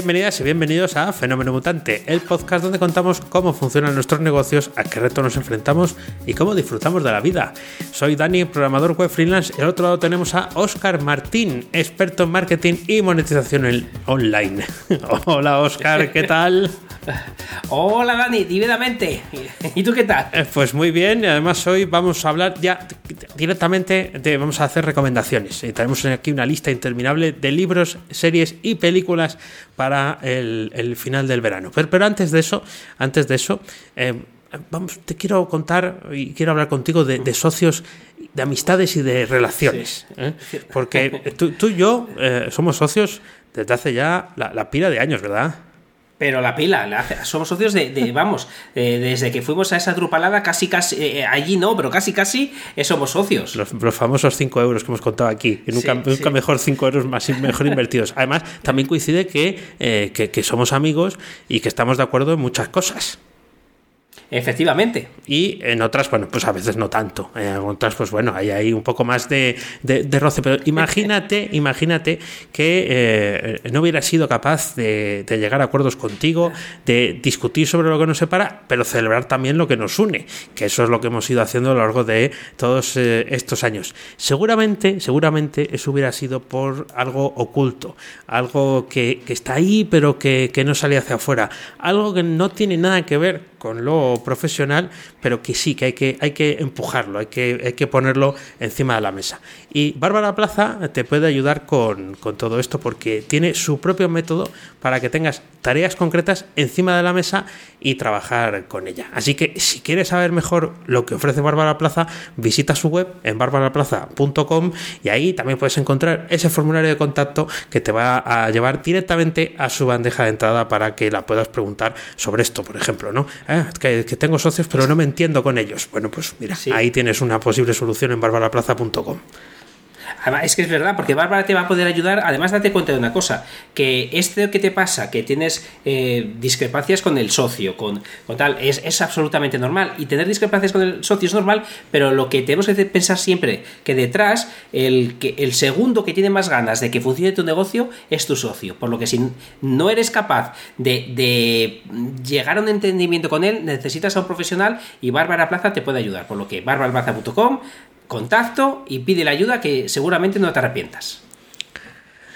Bienvenidas y bienvenidos a Fenómeno Mutante, el podcast donde contamos cómo funcionan nuestros negocios, a qué retos nos enfrentamos y cómo disfrutamos de la vida. Soy Dani, programador web freelance, y al otro lado tenemos a Oscar Martín, experto en marketing y monetización online. Hola Oscar, ¿qué tal? Hola Dani, divinamente. ¿Y tú qué tal? Eh, pues muy bien, y además hoy vamos a hablar ya directamente, de, vamos a hacer recomendaciones. Y tenemos aquí una lista interminable de libros, series y películas para el, final del verano. Pero, antes de eso, antes de eso, eh, vamos, te quiero contar y quiero hablar contigo de, socios, de amistades y de relaciones. ¿eh? Porque tú, y yo somos socios desde hace ya la, la pila de años, ¿verdad? Pero la pila, somos socios de, vamos, desde que fuimos a esa drupalada, casi, casi, eh, allí no, pero casi, casi eh, somos socios. Los, famosos 5 euros que hemos contado aquí, nunca, mejor 5 euros más mejor invertidos. Además, también coincide eh, que, que somos amigos y que estamos de acuerdo en muchas cosas. Efectivamente. Y en otras, bueno, pues a veces no tanto. En otras, pues bueno, hay ahí un poco más de, de, roce. Pero imagínate, imagínate que eh, no hubiera sido capaz de, llegar a acuerdos contigo, de discutir sobre lo que nos separa, pero celebrar también lo que nos une, que eso es lo que hemos ido haciendo a lo largo de todos eh, estos años. Seguramente, seguramente eso hubiera sido por algo oculto, algo que, que está ahí, pero que, que no sale hacia afuera, algo que no tiene nada que ver con lo profesional, pero que sí, que hay que, hay que empujarlo, hay que, hay que ponerlo encima de la mesa. Y Bárbara Plaza te puede ayudar con, con todo esto porque tiene su propio método para que tengas tareas concretas encima de la mesa y trabajar con ella. Así que si quieres saber mejor lo que ofrece Bárbara Plaza, visita su web en barbaraplaza.com y ahí también puedes encontrar ese formulario de contacto que te va a llevar directamente a su bandeja de entrada para que la puedas preguntar sobre esto, por ejemplo, ¿no? Eh, que, tengo socios pero no me entiendo con ellos. Bueno, pues mira, ahí tienes una posible solución en barbaraplaza.com es que es verdad, porque Bárbara te va a poder ayudar. Además, date cuenta de una cosa: que esto que te pasa, que tienes eh, discrepancias con el socio, con, tal, es, absolutamente normal. Y tener discrepancias con el socio es normal, pero lo que tenemos que pensar siempre, que detrás, el, que, el segundo que tiene más ganas de que funcione tu negocio es tu socio. Por lo que si no eres capaz de, de llegar a un entendimiento con él, necesitas a un profesional y Bárbara Plaza te puede ayudar. Por lo que barbaraplaza.com contacto y pide la ayuda que seguramente no te arrepientas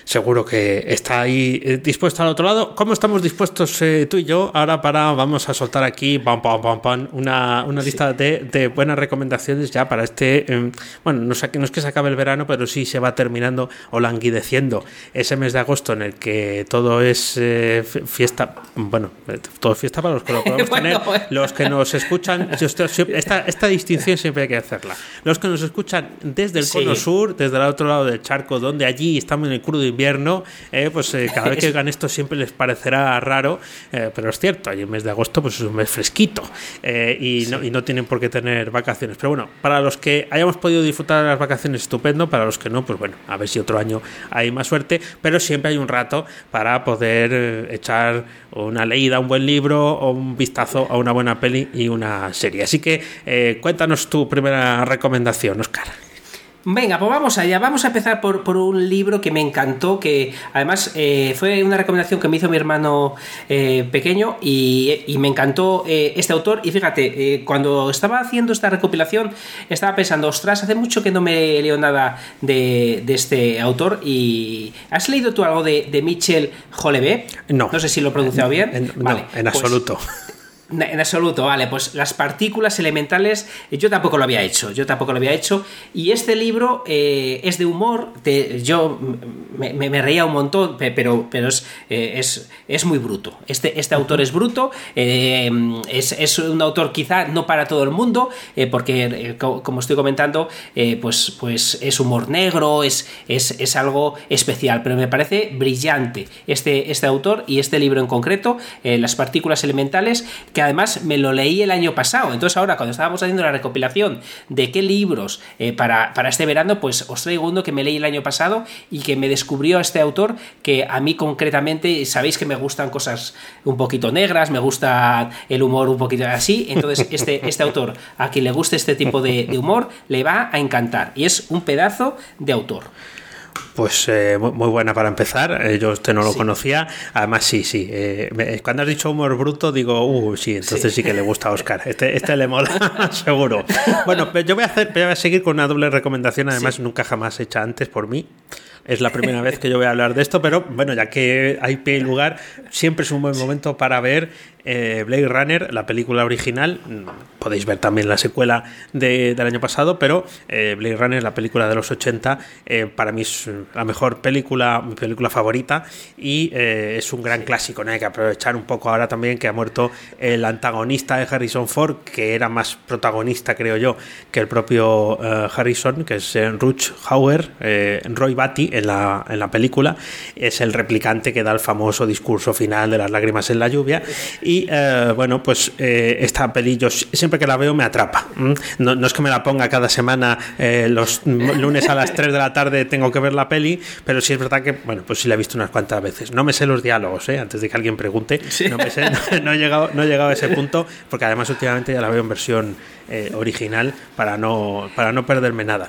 seguro que está ahí eh, dispuesto al otro lado. ¿Cómo estamos dispuestos eh, tú y yo ahora para, vamos a soltar aquí, pam, pam, pam, pam, una, una lista de, de, buenas recomendaciones ya para este, em, bueno, no, no es que se acabe el verano, pero sí se va terminando o languideciendo ese mes de agosto en el que todo es eh, fiesta, bueno, todo es fiesta para los que lo podemos tener, los que nos escuchan, esta, esta distinción siempre hay que hacerla, los que nos escuchan desde el cono sur, desde el otro lado del charco, donde allí estamos en el crudo invierno, eh, pues eh, cada vez que hagan esto siempre les parecerá raro, eh, pero es cierto, hay un mes de agosto pues es un mes fresquito y, no, y no tienen por qué tener vacaciones. Pero bueno, para los que hayamos podido disfrutar de las vacaciones, estupendo, para los que no, pues bueno, a ver si otro año hay más suerte, pero siempre hay un rato para poder echar una leída, un buen libro o un vistazo a una buena peli y una serie. Así que cuéntanos tu primera recomendación, Oscar. Venga, pues vamos allá. Vamos a empezar por, por un libro que me encantó, que además eh, fue una recomendación que me hizo mi hermano eh, pequeño y, me encantó eh, este autor. Y fíjate, cuando estaba haciendo esta recopilación, estaba pensando, ostras, hace mucho que no me leo nada de, este autor. Y ¿Has leído tú algo de, de Michel Houellebecq? No. No sé si lo he pronunciado bien. En, vale, en pues absoluto. En absoluto, vale, pues las partículas elementales eh, yo tampoco lo había hecho, yo tampoco lo había hecho y este libro eh, es de humor, yo me, reía un montón, pero, pero es, eh, es, es, muy bruto, este, este autor es bruto, es, es, un autor quizá no para todo el mundo, porque como estoy comentando, pues, pues es humor negro, es, es, algo especial, pero me parece brillante este, este autor y este libro en concreto, las partículas elementales, que además me lo leí el año pasado. Entonces ahora cuando estábamos haciendo la recopilación de qué libros eh, para, para, este verano, pues os traigo uno que me leí el año pasado y que me descubrió este autor que a mí concretamente, sabéis que me gustan cosas un poquito negras, me gusta el humor un poquito así, entonces este, este autor, a quien le guste este tipo de, de humor, le va a encantar y es un pedazo de autor. Pues eh, muy buena para empezar. Eh, yo este no lo conocía. Además, sí, sí. Eh, cuando has dicho humor bruto, digo, uh, sí, entonces sí, que le gusta a Oscar. Este, este le mola, seguro. Bueno, yo voy a, hacer, voy a seguir con una doble recomendación, además, nunca jamás hecha antes por mí. Es la primera vez que yo voy a hablar de esto, pero bueno, ya que hay pie y lugar, siempre es un buen momento para ver eh, Blade Runner, la película original. Podéis ver también la secuela del año pasado, pero eh, Blade Runner, la película de los 80, eh, para mí es la mejor película, mi película favorita y es un gran clásico. ¿no? Hay que aprovechar un poco ahora también que ha muerto el antagonista de Harrison Ford, que era más protagonista, creo yo, que el propio Harrison, que es Ruch Hauer, Roy Batty en la, en la película. Es el replicante que da el famoso discurso final de las lágrimas en la lluvia. Y y eh, bueno, pues eh, esta peli yo siempre que la veo me atrapa. No, es que me la ponga cada semana eh, los lunes a las 3 de la tarde tengo que ver la peli, pero sí es verdad que, bueno, pues sí la he visto unas cuantas veces. No me sé los diálogos, antes de que alguien pregunte. No me sé, no, he llegado, no he llegado a ese punto, porque además últimamente ya la veo en versión original para no, para no perderme nada.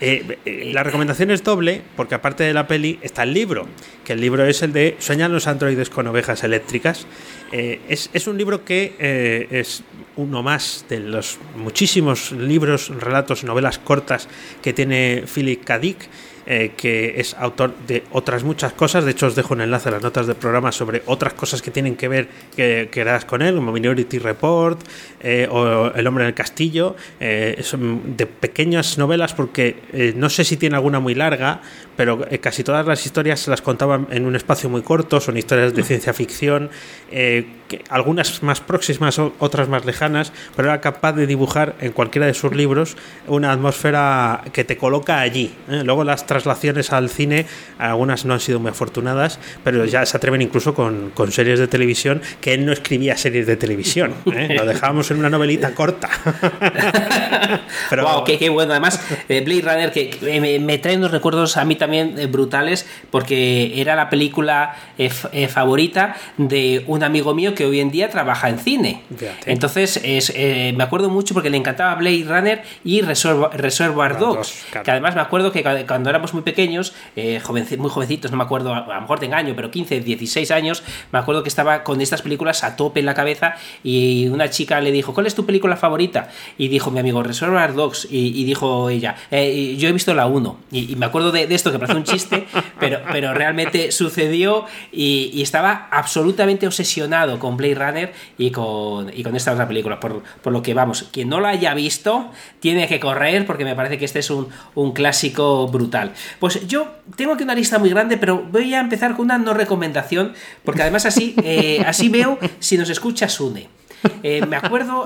la recomendación es doble, porque aparte de la peli está el libro, que el libro es el de Sueñan los androides con ovejas eléctricas. Eh, es, un libro que eh, es uno más de los muchísimos libros, relatos, novelas cortas que tiene Philip K. Dick eh, que es autor de otras muchas cosas. De hecho, os dejo un enlace a las notas del programa sobre otras cosas que tienen que ver que, que harás con él, como Minority Report eh, o El hombre en el castillo. Eh, son de pequeñas novelas porque no sé si tiene alguna muy larga, pero casi todas las historias se las contaban en un espacio muy corto. Son historias de ciencia ficción, algunas más próximas, otras más lejanas, pero era capaz de dibujar en cualquiera de sus libros una atmósfera que te coloca allí. Luego las traslaciones al cine, algunas no han sido muy afortunadas, pero ya se atreven incluso con, con series de televisión, que él no escribía series de televisión, ¿eh? lo dejábamos en una novelita corta. pero, wow, qué, bueno. Además, eh, Blade Runner, que me, trae unos recuerdos a mí también eh, brutales, porque era la película favorita de un amigo mío que hoy en día trabaja en cine. Entonces, es, me acuerdo mucho porque le encantaba Blade Runner y Reservoir, Dogs, que además me acuerdo que cuando era muy pequeños, eh, muy jovencitos, no me acuerdo, a, lo mejor te engaño, pero 15, 16 años, me acuerdo que estaba con estas películas a tope en la cabeza y una chica le dijo, ¿cuál es tu película favorita? Y dijo mi amigo, Reservoir Dogs, y, dijo ella, eh, yo he visto la 1, y, me acuerdo de, esto que parece un chiste, pero, realmente sucedió y, estaba absolutamente obsesionado con Blade Runner y con, y con esta otra película, por, lo que vamos, quien no la haya visto tiene que correr porque me parece que este es un clásico brutal. Pues yo tengo aquí una lista muy grande, pero voy a empezar con una no recomendación, porque además así, eh, así veo si nos escucha Sune. Eh, me acuerdo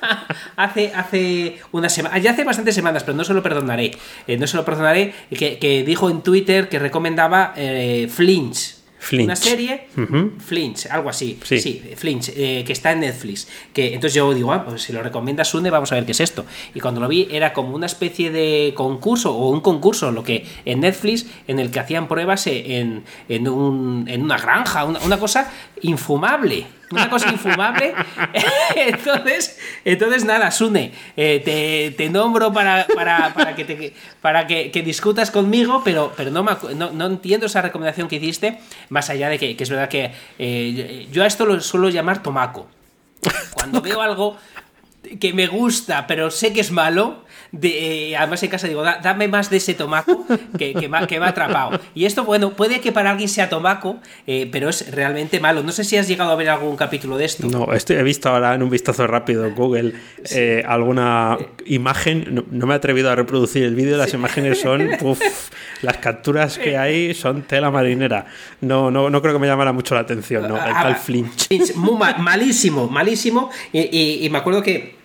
hace, hace una semana, ya hace bastantes semanas, pero no se lo perdonaré. Eh, no se lo perdonaré, que, dijo en Twitter que recomendaba Flinch. Una serie, Flinch, algo así. Sí, Flinch, eh, que está en Netflix. Que, entonces yo digo, ah, pues si lo recomienda Sune, vamos a ver qué es esto. Y cuando lo vi, era como una especie de concurso, o un concurso, lo que en Netflix, en el que hacían pruebas en, en, un, en una granja, una cosa infumable una cosa infumable. entonces, entonces nada, Sune, eh, te, nombro para, para, que, te, para que, discutas conmigo, pero, pero no, no, entiendo esa recomendación que hiciste, más allá de que, es verdad que eh, yo a esto lo suelo llamar tomaco. Cuando veo algo que me gusta, pero sé que es malo, de, eh, además en casa digo, dame más de ese tomaco que, que, me, ha atrapado. Y esto, bueno, puede que para alguien sea tomaco, eh, pero es realmente malo. No sé si has llegado a ver algún capítulo de esto. No, estoy, he visto ahora en un vistazo rápido en Google eh, alguna imagen, no, me he atrevido a reproducir el vídeo, las imágenes son, las capturas que hay son tela marinera. No, no, no creo que me llamara mucho la atención, ¿no? El tal Flinch. malísimo, malísimo. y me acuerdo que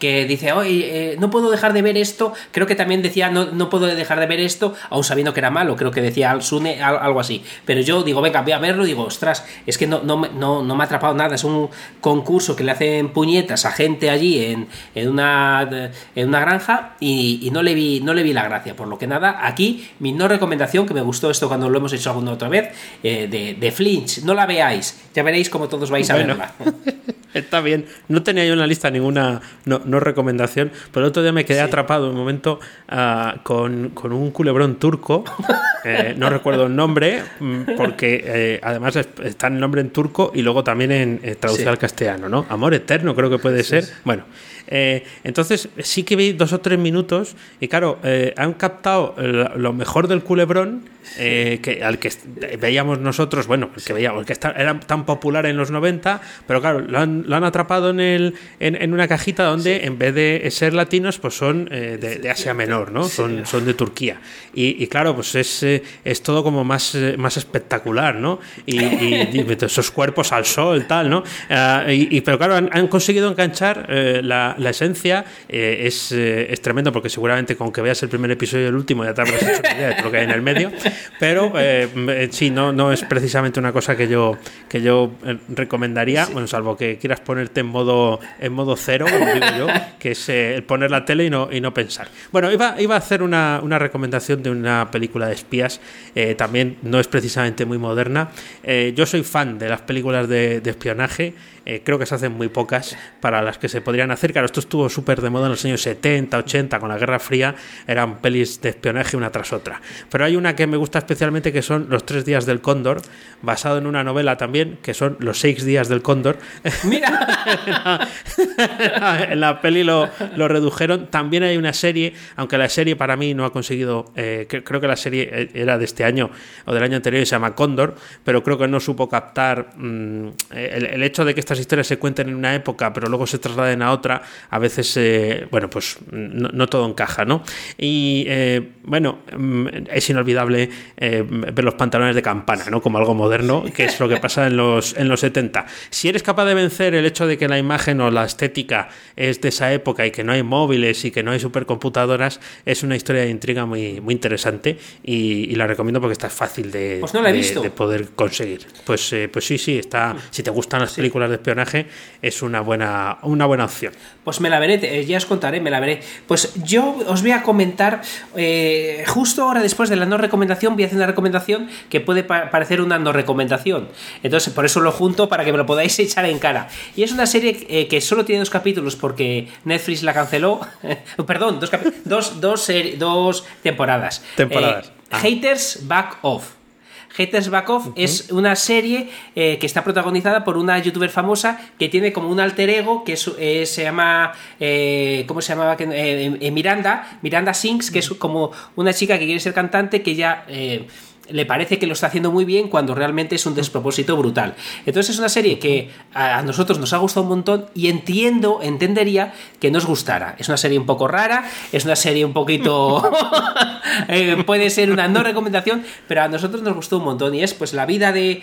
que dice, oye, eh, no puedo dejar de ver esto, creo que también decía, no, no puedo dejar de ver esto, aún sabiendo que era malo, creo que decía Al Sune algo así. Pero yo digo, venga, voy a verlo y digo, ostras, es que no, no, no, no me ha atrapado nada, es un concurso que le hacen puñetas a gente allí en, en, una, en una granja y, no, le vi, no le vi la gracia. Por lo que nada, aquí mi no recomendación, que me gustó esto cuando lo hemos hecho alguna otra vez, eh, de, de, Flinch, no la veáis, ya veréis cómo todos vais a verla. Está bien, no tenía yo en la lista ninguna no, recomendación, pero el otro día me quedé atrapado un momento uh, con, con, un culebrón turco, eh, no recuerdo el nombre, mm, porque eh, además está el nombre en turco y luego también en eh, traducido al castellano, ¿no? Amor eterno creo que puede ser. Bueno, eh, entonces sí que vi dos o tres minutos y claro, eh, han captado lo mejor del culebrón eh, que, al que veíamos nosotros, bueno, que veíamos que era tan popular en los 90, pero claro, lo han, atrapado en, el, en, una cajita donde en vez de ser latinos, pues son de, Asia Menor, ¿no? Son, son de Turquía. Y, claro, pues es, es todo como más, más espectacular, ¿no? Y, esos cuerpos al sol, tal, ¿no? y, pero claro, han, han conseguido enganchar la, la esencia eh, es, eh, es, tremendo porque seguramente con que veas el primer episodio y el último ya te habrás hecho una idea de lo que hay en el medio, pero eh, sí, no, no es precisamente una cosa que yo, que yo recomendaría, bueno, salvo que quieras ponerte en modo, en modo cero, como digo yo, que es el poner la tele y no, y no pensar. Bueno, iba, iba a hacer una, una recomendación de una película de espías, también no es precisamente muy moderna. yo soy fan de las películas de, de espionaje. Eh, creo que se hacen muy pocas para las que se podrían hacer. Claro, esto estuvo súper de moda en los años 70, 80, con la Guerra Fría, eran pelis de espionaje una tras otra. Pero hay una que me gusta especialmente que son Los tres días del cóndor, basado en una novela también, que son Los seis días del cóndor. Mira, en, la, peli lo, redujeron. También hay una serie, aunque la serie para mí no ha conseguido, eh, creo que la serie eh, era de este año o del año anterior y se llama Cóndor, pero creo que no supo captar mm, el, el hecho de que estas historias se cuenten en una época, pero luego se trasladen a otra, a veces, eh, bueno, pues no, todo encaja, ¿no? Y eh, bueno, mm, es inolvidable eh, ver los pantalones de campana, ¿no? Como algo moderno, que es lo que pasa en los, en los 70. Si eres capaz de vencer el hecho de que la imagen o la estética es de esa época y que no hay móviles y que no hay supercomputadoras, es una historia de intriga muy, muy interesante y, la recomiendo porque está fácil de, pues no la he visto. de, poder conseguir. Pues, pues sí, sí, está. Si te gustan las películas de espionaje es una buena, una buena opción. Pues me la veré, eh, ya os contaré, me la veré. Pues yo os voy a comentar, eh, justo ahora después de la no recomendación, voy a hacer una recomendación que puede parecer una no recomendación. Entonces, por eso lo junto para que me lo podáis echar en cara. Y es una serie eh, que solo tiene dos capítulos porque Netflix la canceló. Perdón, dos, dos, dos, dos temporadas. Temporadas. Haters Back Off. Haters Back Off es una serie eh, que está protagonizada por una youtuber famosa que tiene como un alter ego que eh, se llama. Eh, ¿Cómo se llamaba? Miranda. Miranda Sinks, que es como una chica que quiere ser cantante que ya le parece que lo está haciendo muy bien cuando realmente es un despropósito brutal. Entonces es una serie que a nosotros nos ha gustado un montón y entiendo, entendería que nos gustara. Es una serie un poco rara, es una serie un poquito... Eh, puede ser una no recomendación, pero a nosotros nos gustó un montón y es pues la vida de,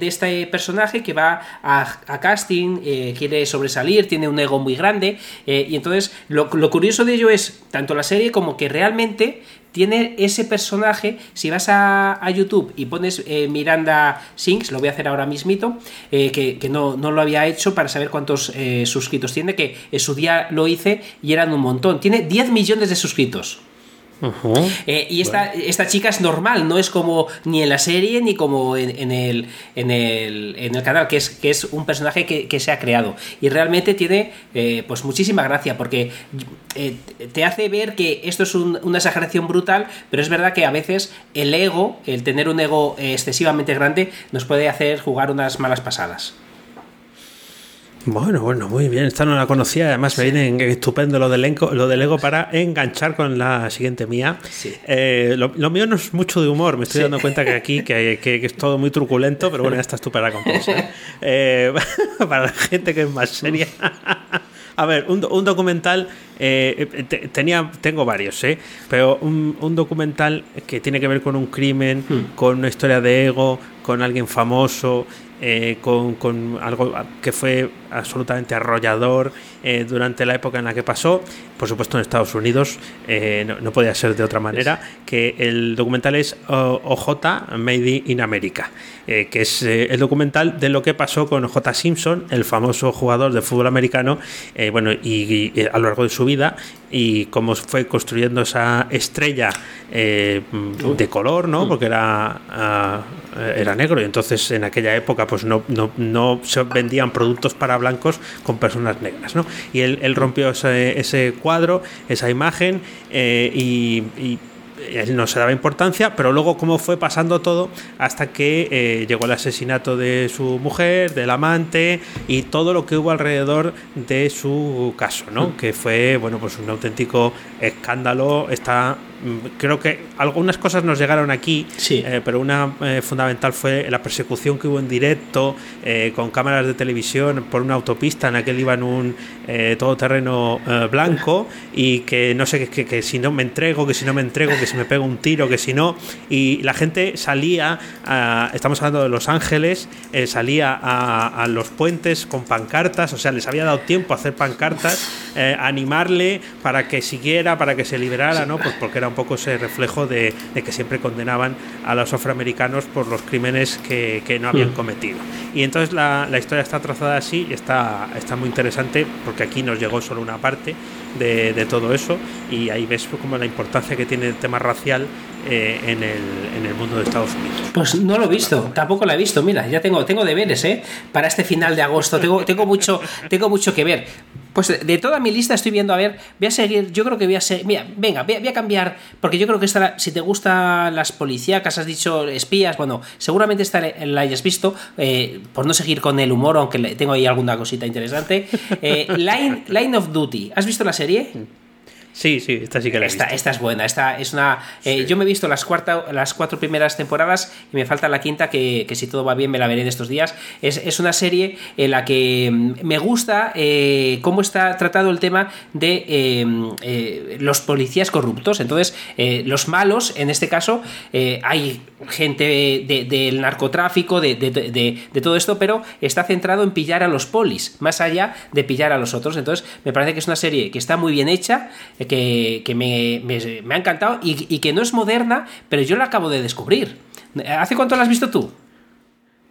este personaje que va a, casting, eh, quiere sobresalir, tiene un ego muy grande eh, y entonces lo, lo curioso de ello es tanto la serie como que realmente tiene ese personaje, si vas a, YouTube y pones eh, Miranda Sinks, lo voy a hacer ahora mismito, eh, que, no, no, lo había hecho para saber cuántos eh, suscritos tiene, que en su día lo hice y eran un montón. Tiene 10 millones de suscritos. Eh, y esta, esta chica es normal, no es como ni en la serie ni como en, el, en, el, en el canal, que es, que es un personaje que, se ha creado. Y realmente tiene eh, pues muchísima gracia, porque eh, te hace ver que esto es una exageración brutal, pero es verdad que a veces el ego, el tener un ego excesivamente grande, nos puede hacer jugar unas malas pasadas. Bueno, bueno, muy bien. Esta no la conocía. Además, me viene estupendo lo del, lo del Ego para enganchar con la siguiente mía. Eh, lo, mío no es mucho de humor. Me estoy dando cuenta que aquí que, es todo muy truculento, pero bueno, ya está estupenda la compensa. Eh, para la gente que es más seria. A ver, un, documental, eh, tenía, tengo varios, ¿eh? pero un, un, documental que tiene que ver con un crimen, hmm. con una historia de ego, con alguien famoso eh, con, con, algo que fue absolutamente arrollador eh, durante la época en la que pasó, por supuesto en Estados Unidos, eh, no, no, podía ser de otra manera, que el documental es OJ Made in America, que es el documental de lo que pasó con OJ Simpson, el famoso jugador de fútbol americano, bueno, y, y, a lo largo de su vida, y cómo fue construyendo esa estrella de color, ¿no? Porque era, uh, era negro y entonces en aquella época pues no, no, no se vendían productos para blancos con personas negras, ¿no? Y él, él rompió ese, ese, cuadro, esa imagen y, y él no se daba importancia, pero luego cómo fue pasando todo hasta que eh, llegó el asesinato de su mujer, del amante y todo lo que hubo alrededor de su caso, ¿no? Mm. Que fue, bueno, pues un auténtico escándalo. Está creo que algunas cosas nos llegaron aquí, sí. eh, pero una eh, fundamental fue la persecución que hubo en directo con cámaras de televisión por una autopista en la que él iba en un eh, todoterreno blanco y que no sé, que, que, que, si no me entrego, que si no me entrego, que si me pego un tiro, que si no. Y la gente salía, a, estamos hablando de Los Ángeles, salía a, a, los puentes con pancartas, o sea, les había dado tiempo a hacer pancartas, a animarle para que siguiera, para que se liberara, ¿no? Pues porque era un poco ese reflejo de, de, que siempre condenaban a los afroamericanos por los crímenes que, que no habían mm. cometido. Y entonces la, la, historia está trazada así y está, está muy interesante porque aquí nos llegó solo una parte de, de todo eso y ahí ves como la importancia que tiene el tema racial eh, en, el, en, el, mundo de Estados Unidos. Pues no lo he visto, tampoco lo he visto. Mira, ya tengo, tengo deberes, ¿eh? Para este final de agosto. Tengo, tengo, mucho, tengo mucho que ver. Pues de toda mi lista estoy viendo, a ver, voy a seguir, yo creo que voy a seguir, mira, venga, voy a, voy a cambiar, porque yo creo que esta, si te gustan las policíacas, has dicho espías, bueno, seguramente esta la hayas visto, eh, por no seguir con el humor, aunque tengo ahí alguna cosita interesante. Eh, Line, Line of Duty, ¿has visto la serie? Sí, sí, esta sí que la he esta, visto. esta es buena. Esta es una. Eh, sí. Yo me he visto las, cuarta, las cuatro primeras temporadas y me falta la quinta, que, que si todo va bien me la veré en estos días. Es, es una serie en la que me gusta eh, cómo está tratado el tema de eh, los policías corruptos. Entonces, los malos, en este caso, hay gente del de, de narcotráfico, de, de, todo esto, pero está centrado en pillar a los polis, más allá de pillar a los otros. Entonces, me parece que es una serie que está muy bien hecha que, que me, me, ha encantado y, y, que no es moderna, pero yo la acabo de descubrir. ¿Hace cuánto la has visto tú?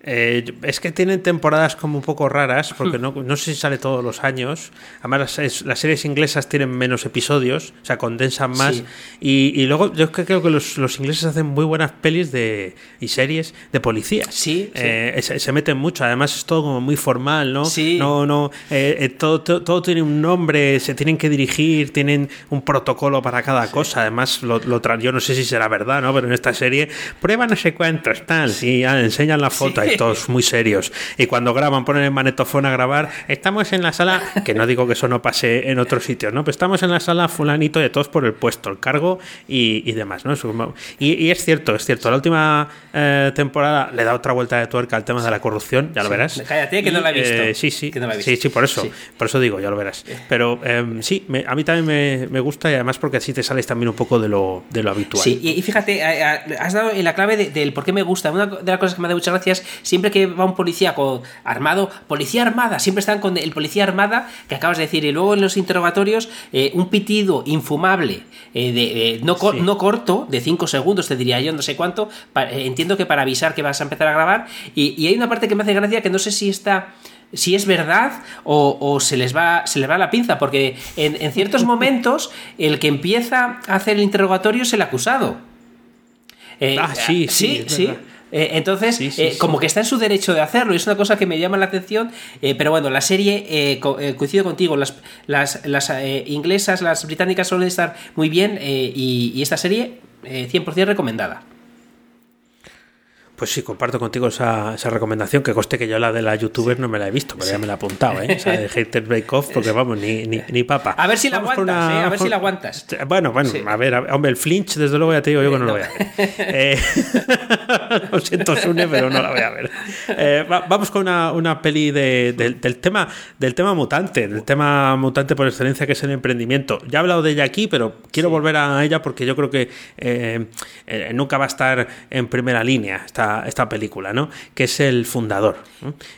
Eh, es que tienen temporadas como un poco raras, porque no, no sé si sale todos los años. Además, las, las, series inglesas tienen menos episodios, o sea, condensan más. Sí. Y, y, luego yo creo que los, los, ingleses hacen muy buenas pelis de, y series de policías. Sí. Eh, Se, se, meten mucho, además es todo como muy formal, ¿no? Sí. No, no, eh, todo, todo, todo, tiene un nombre, se tienen que dirigir, tienen un protocolo para cada sí. cosa. Además, lo, lo yo no sé si será verdad, ¿no? Pero en esta serie, prueba no sé cuántos, tal, y ah, enseñan la foto. Sí todos muy serios. Y cuando graban, ponen el manetofón a grabar, estamos en la sala, que no digo que eso no pase en otros sitios, ¿no? Pero estamos en la sala fulanito de todos por el puesto, el cargo y, y demás, ¿no? Y, y, es cierto, es cierto. La última eh, temporada le da otra vuelta de tuerca al tema de la corrupción, ya lo sí. verás. Cállate, que y, no la he visto. Eh, sí, sí. No visto. Sí, sí, por eso. Sí. Por eso digo, ya lo verás. Pero eh, sí, me, a mí también me, me, gusta y además porque así te sales también un poco de lo, de lo habitual. Sí, y, fíjate, has dado en la clave de, del por qué me gusta. Una de las cosas que me da muchas gracias, siempre que va un policía con, armado, policía armada, siempre están con el policía armada que acabas de decir, y luego en los interrogatorios eh, un pitido infumable, eh, de, no, sí. no, corto, de 5 segundos, te diría yo, no sé cuánto, para, eh, entiendo que para avisar que vas a empezar a grabar, y, y, hay una parte que me hace gracia que no sé si está si es verdad o, o, se les va se les va la pinza porque en, en ciertos momentos el que empieza a hacer el interrogatorio es el acusado eh, ah, sí, sí, sí, sí. Eh, entonces, sí, sí, eh, sí. como que está en su derecho de hacerlo, es una cosa que me llama la atención, eh, pero bueno, la serie, co eh, coincido contigo, las, las, las eh, inglesas, las británicas suelen estar muy bien y, y, esta serie 100% recomendada. Pues sí, comparto contigo esa, esa, recomendación, que coste que yo la de la youtuber no me la he visto, pero sí. ya me la he apuntado, ¿eh? O sea, de Haters Break Off, porque vamos, ni, ni, ni papa. A ver si la vamos aguantas, una... ¿eh? A ver si la aguantas. Bueno, bueno, sí. a, ver, a ver, hombre, el flinch, desde luego ya te digo yo que no, no. lo voy a ver. eh, lo siento, Sune, pero no la voy a ver. Eh, va, vamos con una, una peli de, de, del, tema, del tema mutante, del tema mutante por excelencia que es el emprendimiento. Ya he hablado de ella aquí, pero quiero sí. volver a ella porque yo creo que eh, nunca va a estar en primera línea. Está esta, película, ¿no? Que es El Fundador.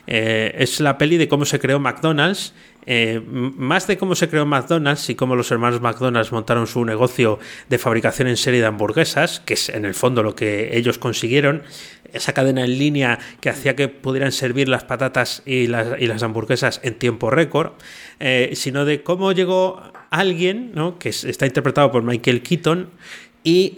Eh, es la peli de cómo se creó McDonald's. Eh, más de cómo se creó McDonald's y cómo los hermanos McDonald's montaron su negocio de fabricación en serie de hamburguesas, que es en el fondo lo que ellos consiguieron, esa cadena en línea que hacía que pudieran servir las patatas y las, hamburguesas en tiempo récord, sino de cómo llegó alguien, ¿no? que está interpretado por Michael Keaton, y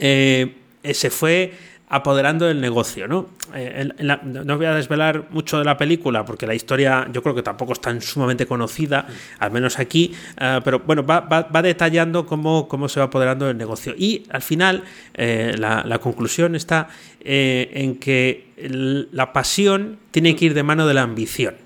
se fue apoderando del negocio. ¿no? Eh, no voy a desvelar mucho de la película porque la historia yo creo que tampoco es tan sumamente conocida, al menos aquí, eh, pero bueno, va, va, detallando cómo, cómo, se va apoderando del negocio. Y al final eh, la, la, conclusión está en que la pasión tiene que ir de mano de la ambición.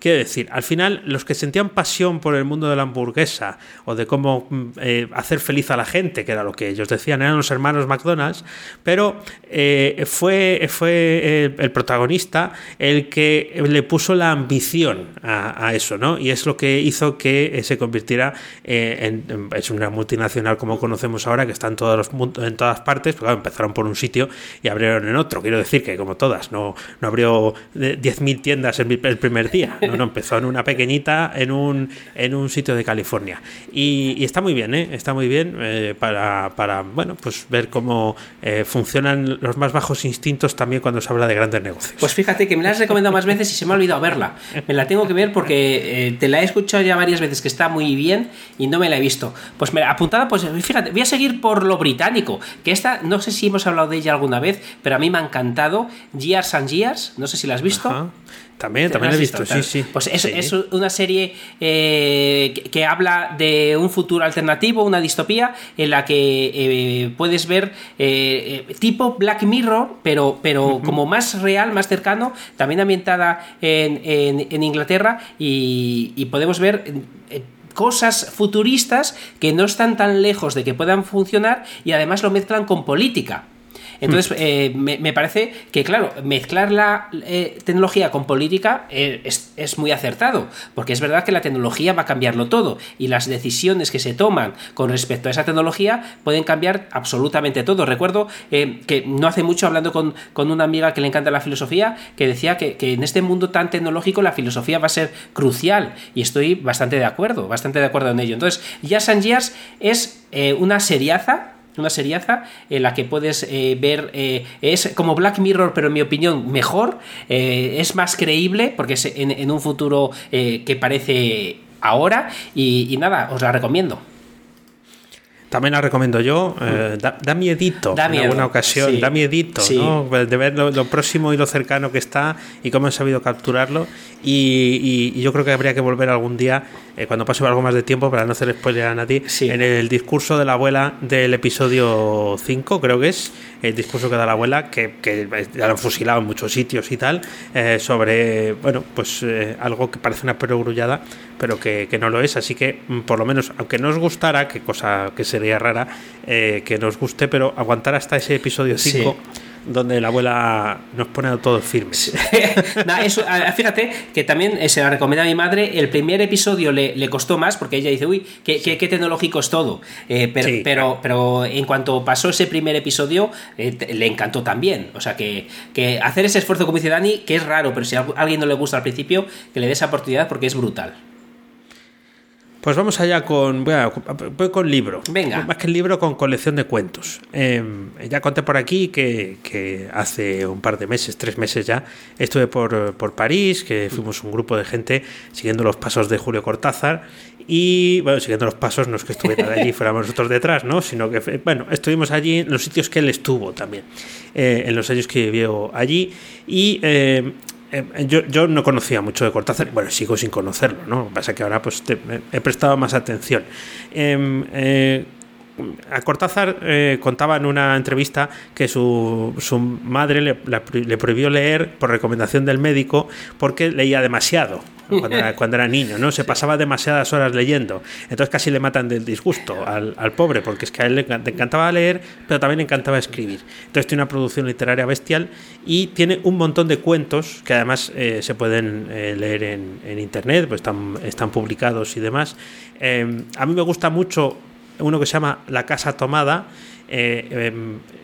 Quiero decir, al final, los que sentían pasión por el mundo de la hamburguesa o de cómo mm, eh, hacer feliz a la gente, que era lo que ellos decían, eran los hermanos McDonald's, pero eh, fue, fue eh, el protagonista el que le puso la ambición a, eso, ¿no? Y es lo que hizo que se convirtiera en, es una multinacional como conocemos ahora, que está en, todos los, en todas partes, porque empezaron por un sitio y abrieron en otro. Quiero decir que, como todas, no, no abrió 10.000 tiendas el, el primer día. Empezó en una pequeñita en un, en un sitio de California. Y, está muy bien, ¿eh? Está muy bien eh, para, para, bueno, pues ver cómo eh, funcionan los más bajos instintos también cuando se habla de grandes negocios. Pues fíjate que me la has recomendado más veces y se me ha olvidado verla. Me la tengo que ver porque te la he escuchado ya varias veces que está muy bien y no me la he visto. Pues me apuntada, pues fíjate, voy a seguir por lo británico, que esta, no sé si hemos hablado de ella alguna vez, pero a mí me ha encantado. Years and Years, no sé si la has visto. También, también he visto, sí, sí. Pues es, es una serie eh, que, habla de un futuro alternativo, una distopía, en la que eh, puedes ver eh, tipo Black Mirror, pero, pero como más real, más cercano, también ambientada en, Inglaterra, y, y, podemos ver cosas futuristas que no están tan lejos de que puedan funcionar y además lo mezclan con política. Entonces, eh, me, parece que, claro, mezclar la eh, tecnología con política eh, es, muy acertado, porque es verdad que la tecnología va a cambiarlo todo y las decisiones que se toman con respecto a esa tecnología pueden cambiar absolutamente todo. Recuerdo que no hace mucho hablando con, una amiga que le encanta la filosofía, que decía que, que en este mundo tan tecnológico la filosofía va a ser crucial y estoy bastante de acuerdo, bastante de acuerdo en ello. Entonces, and Jazz es una seriaza una seriaza en la que puedes eh, ver, eh, es como Black Mirror, pero en mi opinión mejor, eh, es más creíble porque es en, un futuro que parece ahora y, nada, os la recomiendo. También la recomiendo yo. da, miedito en alguna ocasión. Da miedito, ¿no? De ver lo, próximo y lo cercano que está y cómo han sabido capturarlo. Y, y, yo creo que habría que volver algún día eh, cuando pase algo más de tiempo, para no hacer spoiler a nadie, en el discurso de la abuela del episodio 5, creo que es, el discurso que da la abuela, que, que ya lo han fusilado en muchos sitios y tal, eh, sobre, bueno, pues eh, algo que parece una perogrullada, pero que, que, no lo es. Así que, mm, por lo menos, aunque no os gustara, que cosa que sería rara, que nos guste, pero aguantar hasta ese episodio 5 donde la abuela nos pone a todos firmes. fíjate que también eh, se la recomienda a mi madre. El primer episodio le, costó más porque ella dice, uy, qué, qué, tecnológico es todo. Eh, pero, pero, pero, en cuanto pasó ese primer episodio, eh, le encantó también. O sea que, que hacer ese esfuerzo, como dice Dani, que es raro, pero si a alguien no le gusta al principio, que le dé esa oportunidad porque es brutal. Pues vamos allá con. Voy, con libro. Venga. Más que el libro, con colección de cuentos. Em, ya conté por aquí que, hace un par de meses, tres meses ya, estuve por, París, que fuimos un grupo de gente siguiendo los pasos de Julio Cortázar. Y bueno, siguiendo los pasos, no es que estuviera allí y fuéramos nosotros detrás, ¿no? Sino que, bueno, estuvimos allí en los sitios que él estuvo también, eh, en los años que vivió allí. Y eh, eh, yo, yo, no conocía mucho de Cortázar, bueno, sigo sin conocerlo, ¿no? Lo que pasa es que ahora pues he prestado más atención. Em, eh, a Cortázar eh, contaba en una entrevista que su, su madre le, le, prohibió leer por recomendación del médico porque leía demasiado cuando era, niño, ¿no? Se pasaba demasiadas horas leyendo. Entonces casi le matan del disgusto al, al pobre, porque es que a él le, encantaba leer, pero también le encantaba escribir. Entonces tiene una producción literaria bestial y tiene un montón de cuentos que además eh, se pueden eh, leer en, en, internet, pues están, están publicados y demás. a mí me gusta mucho uno que se llama La Casa Tomada, eh,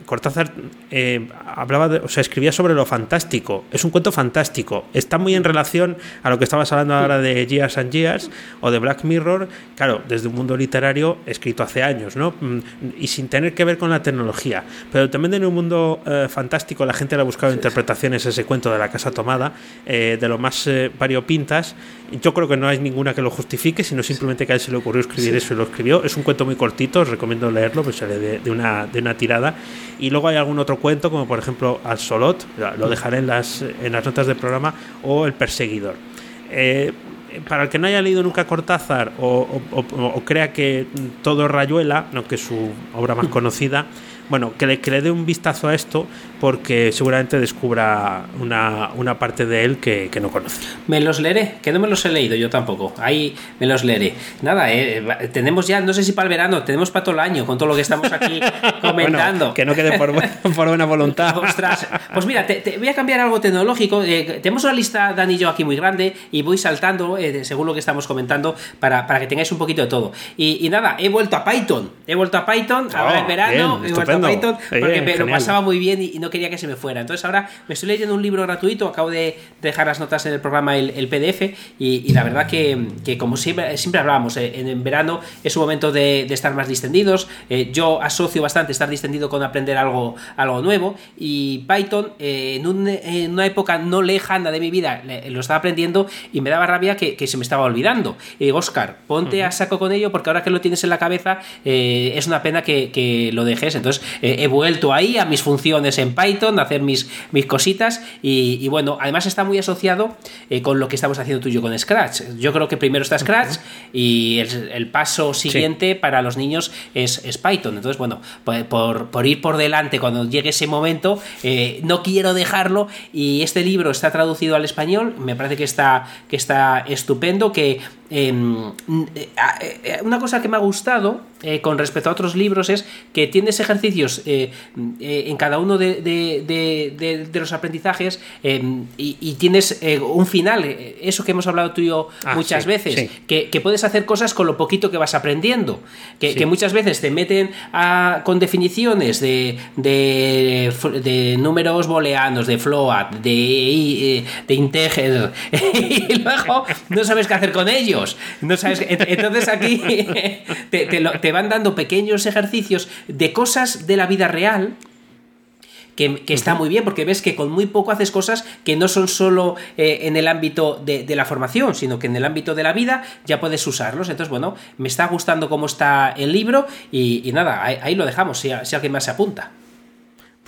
Cortázar eh, hablaba, de, o sea, escribía sobre lo fantástico. Es un cuento fantástico. Está muy en relación a lo que estabas hablando ahora de Years and Years o de Black Mirror. Claro, desde un mundo literario escrito hace años, ¿no? Mm, y sin tener que ver con la tecnología. Pero también en un mundo eh, fantástico la gente le ha buscado interpretaciones a ese cuento de la casa tomada, de lo más variopintas. Yo creo que no hay ninguna que lo justifique, sino simplemente que a él se le ocurrió escribir eso y lo escribió. Es un cuento muy cortito, os recomiendo leerlo, pues sale de, una, de una tirada. Y luego hay algún otro cuento, como por ejemplo Al Solot, lo dejaré en las, en las notas del programa, o El Perseguidor. Eh, para el que no haya leído nunca Cortázar o, o, crea que todo es Rayuela, no que es su obra más conocida, bueno, que le, que le dé un vistazo a esto porque seguramente descubra una, una parte de él que, que, no conoce. Me los leeré, que no me los he leído yo tampoco. Ahí me los leeré. Nada, eh, tenemos ya, no sé si para el verano, tenemos para todo el año con todo lo que estamos aquí comentando. que no quede por, por buena voluntad. Ostras, pues mira, te, voy a cambiar algo tecnológico. Eh, tenemos una lista, Dani y yo, aquí muy grande y voy saltando eh, según lo que estamos comentando para, para, que tengáis un poquito de todo. Y, nada, he vuelto a Python. He vuelto a Python ahora en verano. he vuelto Python porque me lo pasaba muy bien y, y no quería que se me fuera. Entonces ahora me estoy leyendo un libro gratuito, acabo de dejar las notas en el programa, el, PDF, y, la verdad que, como siempre, siempre hablábamos, eh, en, verano es un momento de, estar más distendidos. Eh, yo asocio bastante estar distendido con aprender algo, algo nuevo, y Python eh, en, una época no lejana de mi vida lo estaba aprendiendo y me daba rabia que, se me estaba olvidando. Y digo, Oscar, ponte a saco con ello porque ahora que lo tienes en la cabeza es una pena que, lo dejes. Entonces he vuelto ahí a mis funciones en Python, hacer mis, mis cositas y, bueno, además está muy asociado eh, con lo que estamos haciendo tú y yo con Scratch. Yo creo que primero está Scratch y el, paso siguiente para los niños es, Python. Entonces, bueno, pues, por, por, ir por delante cuando llegue ese momento, eh, no quiero dejarlo y este libro está traducido al español, me parece que está, que está estupendo, que em, eh, una cosa que me ha gustado con respecto a otros libros es que tienes ejercicios en cada uno de, de, los aprendizajes eh, y, tienes eh, un final, eh, eso que hemos hablado tú y yo ah, muchas veces, Que, puedes hacer cosas con lo poquito que vas aprendiendo, que, muchas veces te meten con definiciones de, de, números booleanos, de float, de, de integer, y luego no sabes qué hacer con No sabes, entonces aquí te, te van dando pequeños ejercicios de cosas de la vida real que, está muy bien, porque ves que con muy poco haces cosas que no son solo eh, en el ámbito de, la formación, sino que en el ámbito de la vida ya puedes usarlos. Entonces, bueno, me está gustando cómo está el libro y, nada, ahí, lo dejamos, si, si alguien más se apunta.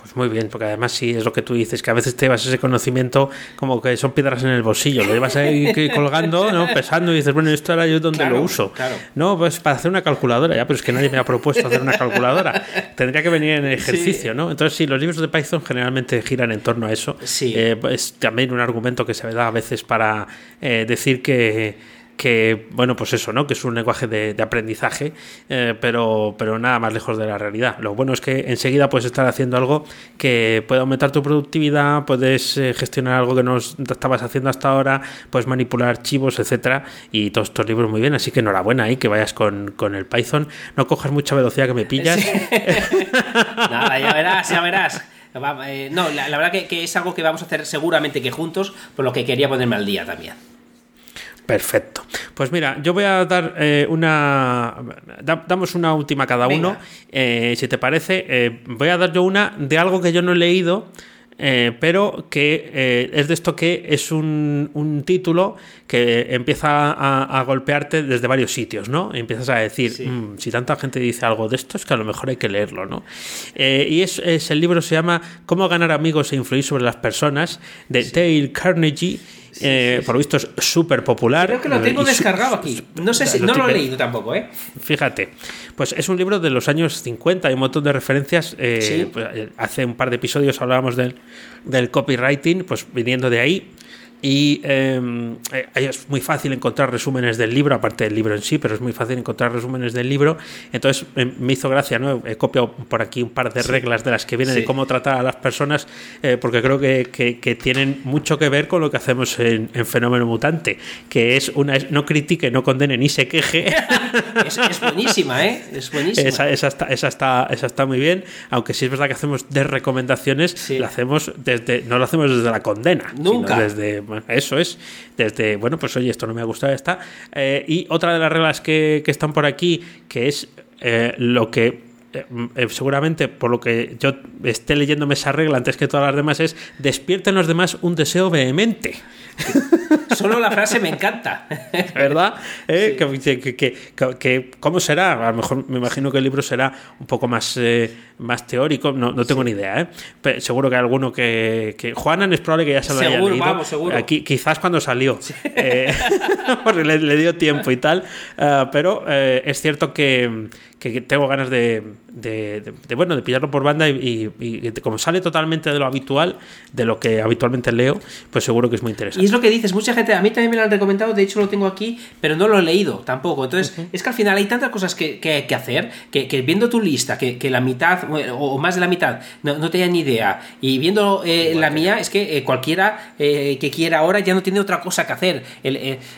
Pues muy bien, porque además sí es lo que tú dices, que a veces te llevas ese conocimiento como que son piedras en el bolsillo, lo llevas ahí colgando, ¿no? pesando y dices, bueno, esto era yo donde lo uso. No, pues para hacer una calculadora, ya, pero es que nadie me ha propuesto hacer una calculadora. Tendría que venir en el ejercicio, ¿no? Entonces, sí, los libros de Python generalmente giran en torno a eso. Sí. Eh, es también un argumento que se da a veces para eh, decir que que, bueno, pues eso, ¿no? Que es un lenguaje de, aprendizaje, eh, pero, pero nada más lejos de la realidad. Lo bueno es que enseguida puedes estar haciendo algo que puede aumentar tu productividad, puedes eh, gestionar algo que no estabas haciendo hasta ahora, puedes manipular archivos, etcétera, y todos estos libros muy bien, así que enhorabuena ahí, que vayas con, el Python. No cojas mucha velocidad que me pillas. nada, ya verás, ya verás. Eh, no, la, verdad que, que, es algo que vamos a hacer seguramente que juntos, por lo que quería ponerme al día también. Perfecto. Pues mira, yo voy a dar eh, una. damos una última cada uno. Eh, si te parece, eh, voy a dar yo una de algo que yo no he leído. pero que es de esto que es un, título que empieza a, golpearte desde varios sitios, ¿no? empiezas a decir, mm, si tanta gente dice algo de esto, es que a lo mejor hay que leerlo, ¿no? y es, el libro se llama Cómo ganar amigos e influir sobre las personas, de Dale Carnegie eh, por lo visto es súper popular. Creo que lo tengo descargado aquí. No sé si. No lo he leído tampoco, ¿eh? Fíjate. Pues es un libro de los años 50, hay un montón de referencias. Eh, pues, eh, hace un par de episodios hablábamos del, del copywriting, pues viniendo de ahí. Y em, eh, es muy fácil encontrar resúmenes del libro, aparte del libro en sí, pero es muy fácil encontrar resúmenes del libro. Entonces em, me hizo gracia, ¿no? He copiado por aquí un par de reglas de las que vienen de cómo tratar a las personas, eh, porque creo que, que, tienen mucho que ver con lo que hacemos en, Fenómeno Mutante, que es una no critique, no condene ni se queje. es, buenísima, ¿eh? Es buenísima. Esa, esa, está, esa, está, esa está muy bien, aunque sí es verdad que hacemos de recomendaciones, la hacemos desde, no lo hacemos desde la condena, Nunca. desde eso es, desde, bueno, pues oye, esto no me ha gustado, está. Eh, y otra de las reglas que, están por aquí, que es eh, lo que eh, seguramente por lo que yo esté leyéndome esa regla antes que todas las demás es despierten los demás un deseo vehemente. Solo la frase me encanta. ¿Verdad? ¿Eh? Que, ¿Cómo será? A lo mejor me imagino que el libro será un poco más, eh, más teórico, no, no tengo ni idea. ¿eh? seguro que hay alguno que, Juanan es probable que ya se lo haya leído. Vamos, seguro. Aquí, quizás cuando salió, eh, porque le, dio tiempo y tal. pero es cierto que que tengo ganas de, de, bueno de pillarlo por banda y, como sale totalmente de lo habitual de lo que habitualmente leo pues seguro que es muy interesante y es lo que dices mucha gente a mí también me lo han recomendado de hecho lo tengo aquí pero no lo he leído tampoco entonces es que al final hay tantas cosas que, que, que hacer que, viendo tu lista que, la mitad o más de la mitad no, no tenía ni idea y viendo eh, la mía es que eh, cualquiera eh, que quiera ahora ya no tiene otra cosa que hacer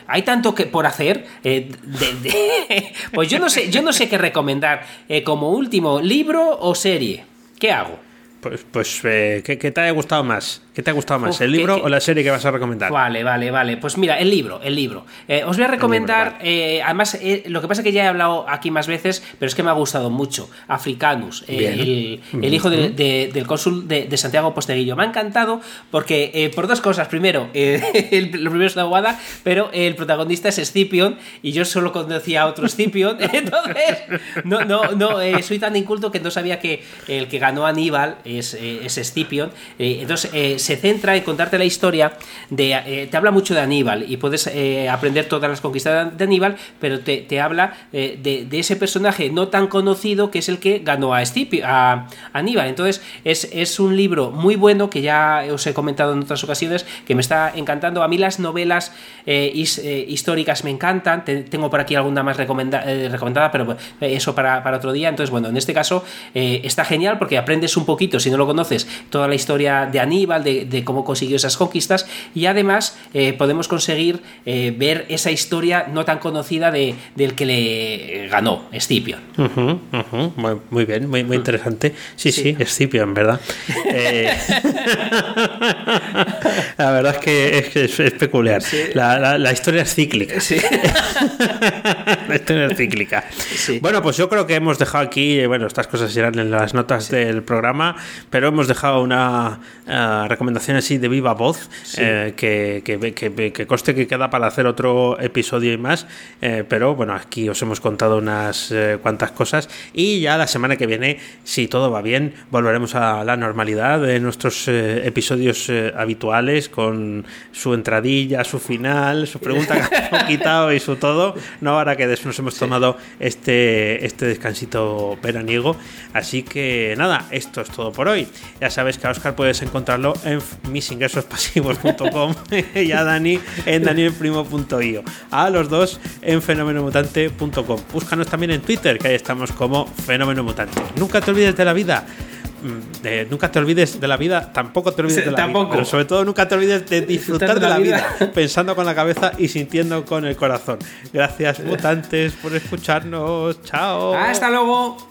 hay tanto que por hacer pues yo no sé yo no sé qué recomendar como último libro o serie? ¿Qué hago? Pues, pues ¿qué, te ha gustado más? ¿Qué te ha gustado más, el libro o la serie que vas a recomendar? Vale, vale, vale. Pues mira, el libro, el libro. Eh, os voy a recomendar, eh, además, eh, lo que pasa es que ya he hablado aquí más veces, pero es que me ha gustado mucho. Africanus, el, hijo del cónsul de, Santiago Posteguillo. Me ha encantado porque, por dos cosas. Primero, el, lo primero es una guada, pero el protagonista es Scipion y yo solo conocía a otro Scipion. Entonces, no, no, no, soy tan inculto que no sabía que el que ganó Aníbal es, es Scipion. entonces, se centra en contarte la historia de. Eh, te habla mucho de Aníbal y puedes eh, aprender todas las conquistas de Aníbal, pero te, habla eh, de, ese personaje no tan conocido que es el que ganó a, a Aníbal. Entonces, es, un libro muy bueno que ya os he comentado en otras ocasiones que me está encantando. A mí las novelas históricas me encantan. tengo por aquí alguna más recomendada, pero eso para, para, otro día. Entonces, bueno, en este caso está genial porque aprendes un poquito, si no lo conoces, toda la historia de Aníbal, de de, cómo consiguió esas conquistas y además eh, podemos conseguir eh, ver esa historia no tan conocida de, del que le ganó, Escipión. Muy, bien, muy, muy interesante. Sí, sí, Escipión, ¿verdad? Eh, la verdad es que es, peculiar. La, historia es cíclica. la historia es cíclica. Bueno, pues yo creo que hemos dejado aquí, bueno, estas cosas irán en las notas del programa, pero hemos dejado una recomendación así de viva voz, eh, que, que, coste que queda para hacer otro episodio y más, eh, pero bueno, aquí os hemos contado unas eh, cuantas cosas y ya la semana que viene, si todo va bien, volveremos a la normalidad de nuestros episodios habituales con su entradilla, su final, su pregunta que hemos quitado y su todo, no ahora que nos hemos tomado este, este descansito veraniego, así que nada, esto es todo por hoy. Ya sabes que a Oscar puedes encontrarlo en misingresospasivos.com y a Dani en danielprimo.io. A los dos en fenomenomutante.com. Búscanos también en Twitter, que ahí estamos como Fenómeno Mutante. Nunca te olvides de la vida. Mm, nunca te olvides de la vida, tampoco te olvides de la vida, pero sobre todo nunca te olvides de disfrutar de la, vida, pensando con la cabeza y sintiendo con el corazón. Gracias, mutantes, por escucharnos. Chao. Hasta luego.